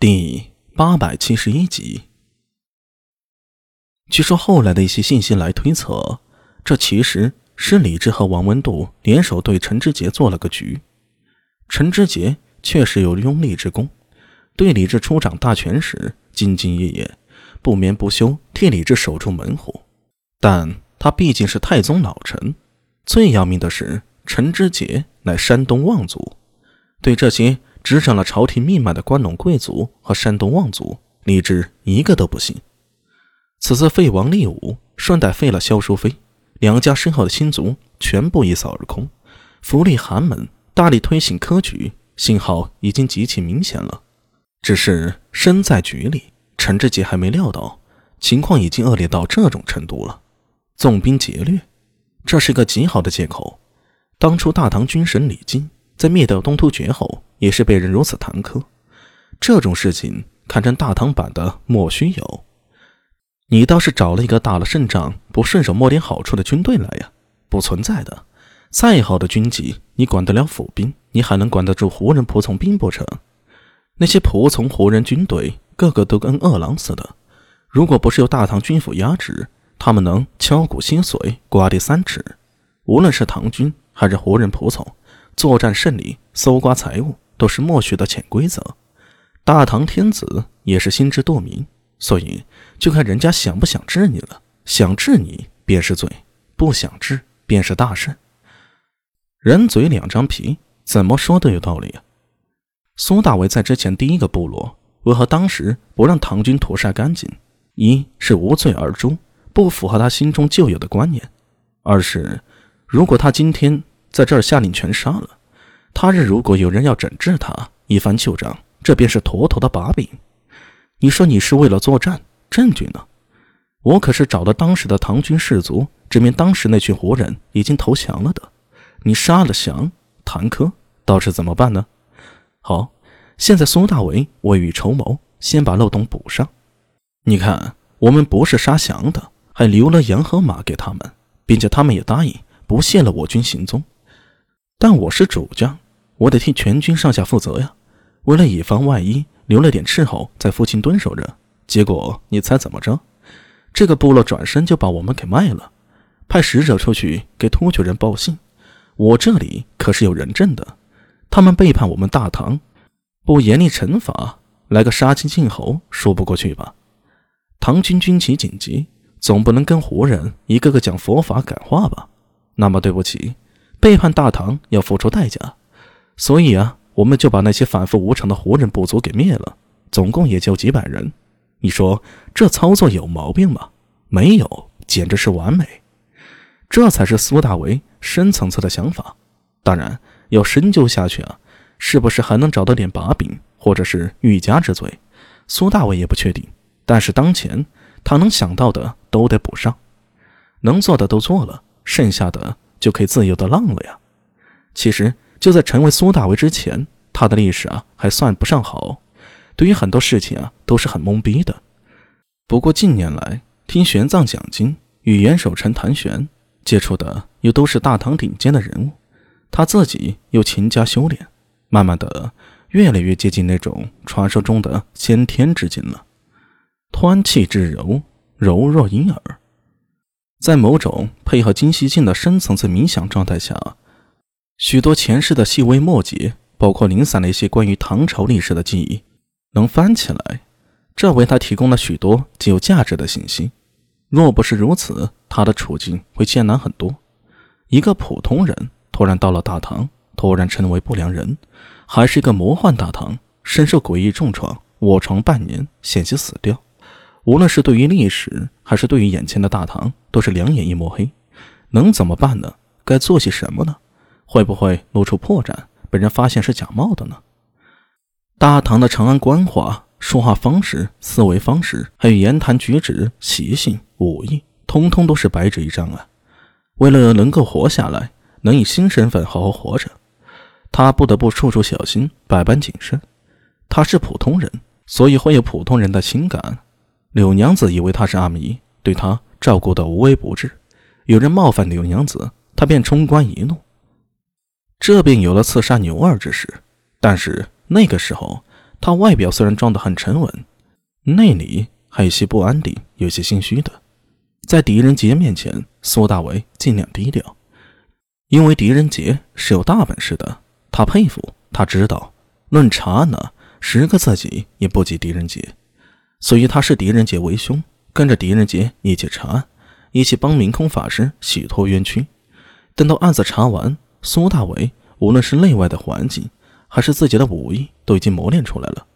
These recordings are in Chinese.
第八百七十一集。据说后来的一些信息来推测，这其实是李治和王文度联手对陈知节做了个局。陈知节确实有拥立之功，对李治出掌大权时兢兢业业，不眠不休替李治守住门户。但他毕竟是太宗老臣，最要命的是陈知节乃山东望族，对这些。执掌了朝廷命脉的关陇贵族和山东望族，李治一个都不信。此次废王立武，顺带废了萧淑妃，两家身后的亲族全部一扫而空。福利寒门大力推行科举，信号已经极其明显了。只是身在局里，陈志杰还没料到情况已经恶劣到这种程度了。纵兵劫掠，这是个极好的借口。当初大唐军神李靖在灭掉东突厥后。也是被人如此弹劾，这种事情堪称大唐版的莫须有。你倒是找了一个打了胜仗不顺手摸点好处的军队来呀？不存在的。再好的军纪，你管得了府兵？你还能管得住胡人仆从兵不成？那些仆从胡人军队，个个都跟饿狼似的。如果不是由大唐军府压制，他们能敲鼓吸髓，刮地三尺。无论是唐军还是胡人仆从，作战胜利，搜刮财物。都是默许的潜规则，大唐天子也是心知肚明，所以就看人家想不想治你了。想治你便是罪，不想治便是大胜。人嘴两张皮，怎么说都有道理啊。苏大伟在之前第一个部落为何当时不让唐军屠杀干净？一是无罪而诛，不符合他心中旧有的观念；二是如果他今天在这儿下令全杀了。他日如果有人要整治他，一番旧账，这便是妥妥的把柄。你说你是为了作战，证据呢？我可是找了当时的唐军士卒，证明当时那群胡人已经投降了的。你杀了降，谭科倒是怎么办呢？好，现在苏大为未雨绸缪，先把漏洞补上。你看，我们不是杀降的，还留了羊和马给他们，并且他们也答应不泄露我军行踪。但我是主将，我得替全军上下负责呀。为了以防万一，留了点斥候在附近蹲守着。结果你猜怎么着？这个部落转身就把我们给卖了，派使者出去给突厥人报信。我这里可是有人证的，他们背叛我们大唐，不严厉惩罚，来个杀鸡儆猴，说不过去吧？唐军军情紧急，总不能跟胡人一个个讲佛法感化吧？那么对不起。背叛大唐要付出代价，所以啊，我们就把那些反复无常的胡人部族给灭了，总共也就几百人。你说这操作有毛病吗？没有，简直是完美。这才是苏大为深层次的想法。当然要深究下去啊，是不是还能找到点把柄，或者是欲加之罪？苏大为也不确定。但是当前他能想到的都得补上，能做的都做了，剩下的。就可以自由的浪了呀！其实就在成为苏大为之前，他的历史啊还算不上好，对于很多事情啊都是很懵逼的。不过近年来听玄奘讲经，与元守臣谈玄接触的又都是大唐顶尖的人物，他自己又勤加修炼，慢慢的越来越接近那种传说中的先天之境了。湍气之柔，柔若婴儿。在某种配合金西镜的深层次冥想状态下，许多前世的细微末节，包括零散的一些关于唐朝历史的记忆，能翻起来，这为他提供了许多极有价值的信息。若不是如此，他的处境会艰难很多。一个普通人突然到了大唐，突然成为不良人，还是一个魔幻大唐，身受诡异重创，卧床半年，险些死掉。无论是对于历史，还是对于眼前的大唐，都是两眼一抹黑。能怎么办呢？该做些什么呢？会不会露出破绽，被人发现是假冒的呢？大唐的长安官话、说话方式、思维方式，还有言谈举止、习性、武艺，通通都是白纸一张啊！为了能够活下来，能以新身份好好活着，他不得不处处小心，百般谨慎。他是普通人，所以会有普通人的情感。柳娘子以为他是阿弥，对他照顾的无微不至。有人冒犯柳娘子，他便冲冠一怒，这便有了刺杀牛二之事。但是那个时候，他外表虽然装得很沉稳，内里还有些不安定，有些心虚的。在狄仁杰面前，苏大为尽量低调，因为狄仁杰是有大本事的，他佩服，他知道，论查呢，十个自己也不及狄仁杰，所以他视狄仁杰为兄，跟着狄仁杰一起查案，一起帮明空法师洗脱冤屈。等到案子查完，苏大为无论是内外的环境，还是自己的武艺，都已经磨练出来了。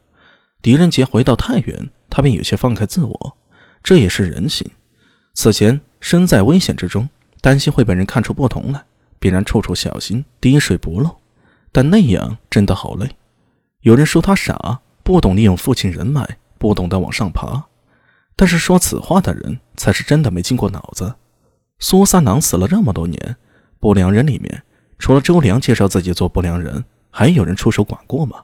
狄仁杰回到太原，他便有些放开自我，这也是人性。此前身在危险之中，担心会被人看出不同来，必然处处小心，滴水不漏。但那样真的好累。有人说他傻，不懂利用父亲人脉，不懂得往上爬。但是说此话的人，才是真的没经过脑子。苏三郎死了这么多年，不良人里面，除了周良介绍自己做不良人，还有人出手管过吗？